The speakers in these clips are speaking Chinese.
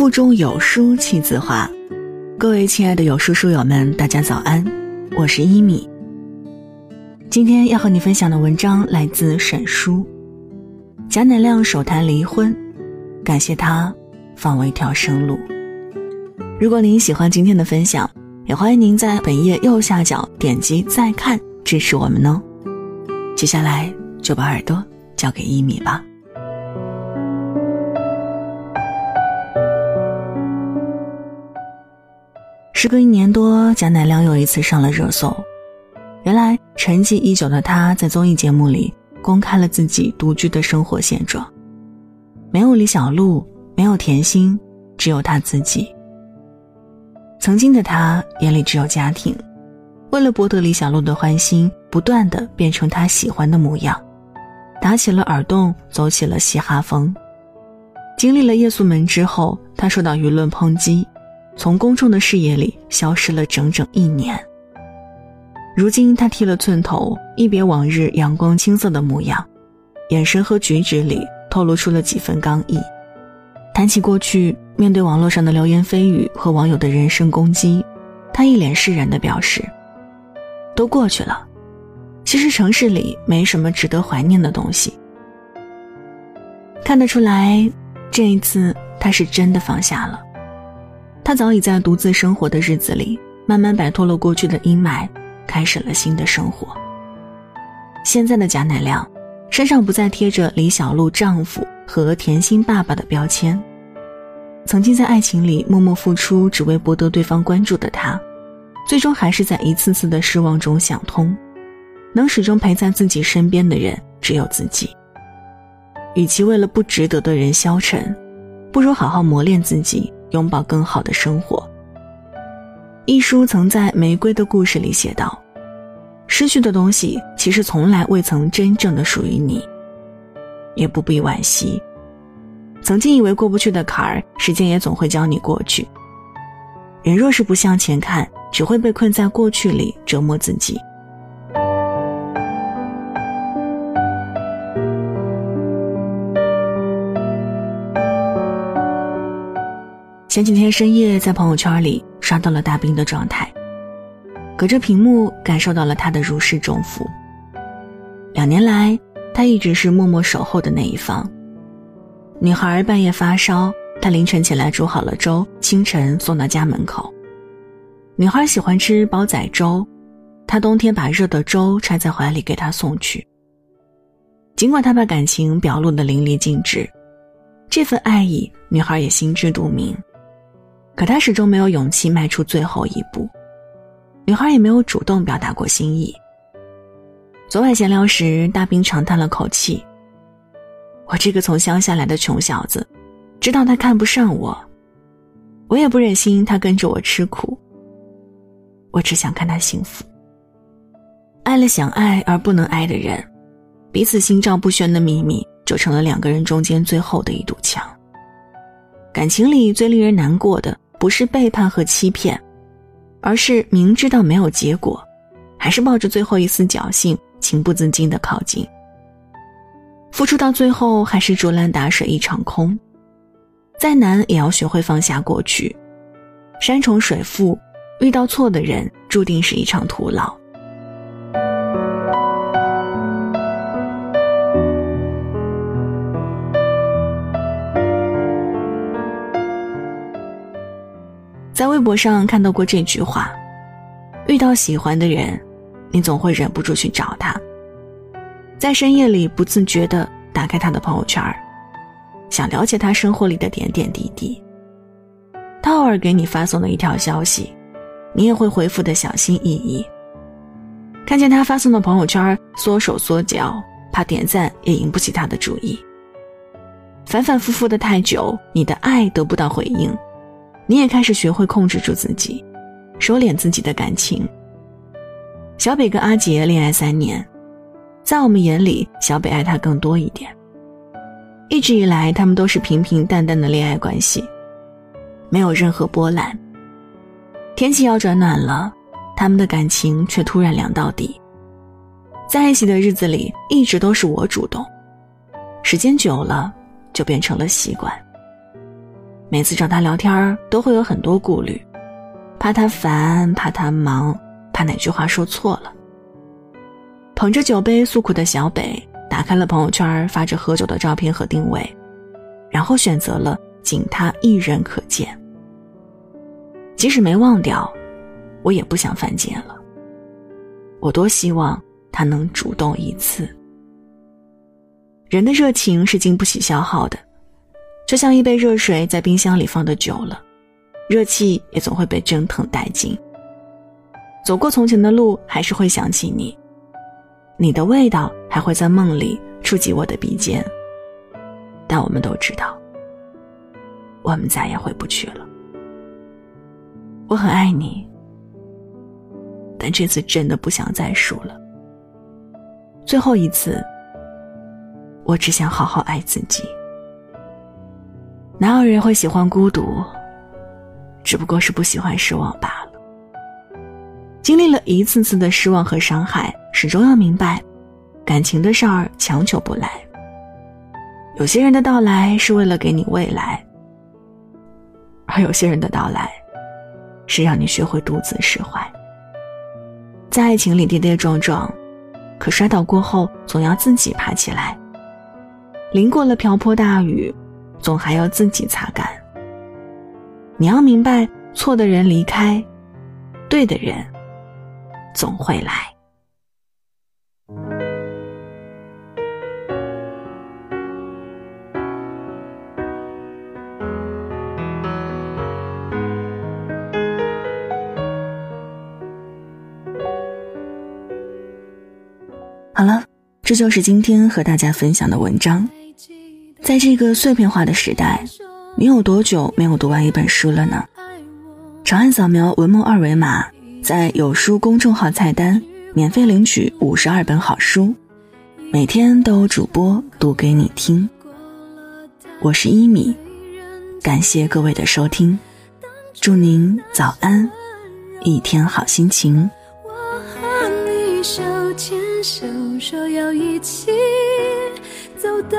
腹中有书气自华。各位亲爱的有书书友们，大家早安，我是一米。今天要和你分享的文章来自沈书。贾乃亮手谈离婚，感谢他放我一条生路。如果您喜欢今天的分享，也欢迎您在本页右下角点击再看支持我们哦。接下来就把耳朵交给一米吧。时隔一年多，贾乃亮又一次上了热搜。原来沉寂已久的他在综艺节目里公开了自己独居的生活现状，没有李小璐，没有甜心，只有他自己。曾经的他眼里只有家庭，为了博得李小璐的欢心，不断的变成他喜欢的模样，打起了耳洞，走起了嘻哈风。经历了夜宿门之后，他受到舆论抨击。从公众的视野里消失了整整一年。如今他剃了寸头，一别往日阳光青涩的模样，眼神和举止里透露出了几分刚毅。谈起过去，面对网络上的流言蜚语和网友的人身攻击，他一脸释然地表示：“都过去了。其实城市里没什么值得怀念的东西。”看得出来，这一次他是真的放下了。他早已在独自生活的日子里，慢慢摆脱了过去的阴霾，开始了新的生活。现在的贾乃亮，身上不再贴着李小璐丈夫和甜心爸爸的标签。曾经在爱情里默默付出，只为博得对方关注的他，最终还是在一次次的失望中想通：能始终陪在自己身边的人只有自己。与其为了不值得的人消沉，不如好好磨练自己。拥抱更好的生活。一书曾在《玫瑰的故事》里写道：“失去的东西其实从来未曾真正的属于你，也不必惋惜。曾经以为过不去的坎儿，时间也总会教你过去。人若是不向前看，只会被困在过去里折磨自己。”前几天深夜，在朋友圈里刷到了大兵的状态，隔着屏幕感受到了他的如释重负。两年来，他一直是默默守候的那一方。女孩半夜发烧，他凌晨起来煮好了粥，清晨送到家门口。女孩喜欢吃煲仔粥，他冬天把热的粥揣在怀里给她送去。尽管他把感情表露的淋漓尽致，这份爱意，女孩也心知肚明。可他始终没有勇气迈出最后一步，女孩也没有主动表达过心意。昨晚闲聊时，大兵长叹了口气：“我这个从乡下来的穷小子，知道他看不上我，我也不忍心他跟着我吃苦。我只想看他幸福。爱了想爱而不能爱的人，彼此心照不宣的秘密，就成了两个人中间最后的一堵墙。感情里最令人难过的。”不是背叛和欺骗，而是明知道没有结果，还是抱着最后一丝侥幸，情不自禁的靠近。付出到最后，还是竹篮打水一场空。再难也要学会放下过去。山重水复，遇到错的人，注定是一场徒劳。在微博上看到过这句话：“遇到喜欢的人，你总会忍不住去找他，在深夜里不自觉地打开他的朋友圈，想了解他生活里的点点滴滴。他偶尔给你发送的一条消息，你也会回复的小心翼翼。看见他发送的朋友圈，缩手缩脚，怕点赞也引不起他的注意。反反复复的太久，你的爱得不到回应。”你也开始学会控制住自己，收敛自己的感情。小北跟阿杰恋爱三年，在我们眼里，小北爱他更多一点。一直以来，他们都是平平淡淡的恋爱关系，没有任何波澜。天气要转暖了，他们的感情却突然凉到底。在一起的日子里，一直都是我主动，时间久了，就变成了习惯。每次找他聊天都会有很多顾虑，怕他烦，怕他忙，怕哪句话说错了。捧着酒杯诉苦的小北打开了朋友圈，发着喝酒的照片和定位，然后选择了仅他一人可见。即使没忘掉，我也不想犯贱了。我多希望他能主动一次。人的热情是经不起消耗的，就像一杯热水在冰箱里放的久了，热气也总会被蒸腾殆尽。走过从前的路，还是会想起你，你的味道还会在梦里触及我的鼻尖。但我们都知道，我们再也回不去了。我很爱你，但这次真的不想再输了。最后一次。我只想好好爱自己。哪有人会喜欢孤独？只不过是不喜欢失望罢了。经历了一次次的失望和伤害，始终要明白，感情的事儿强求不来。有些人的到来是为了给你未来，而有些人的到来，是让你学会独自释怀。在爱情里跌跌撞撞，可摔倒过后，总要自己爬起来。淋过了瓢泼大雨，总还要自己擦干。你要明白，错的人离开，对的人总会来。好了，这就是今天和大家分享的文章。在这个碎片化的时代，你有多久没有读完一本书了呢？长按扫描文末二维码，在有书公众号菜单免费领取五十二本好书，每天都有主播读给你听。我是一米，感谢各位的收听，祝您早安，一天好心情。我和你手牵手，说要一起走到。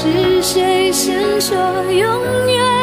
是谁先说永远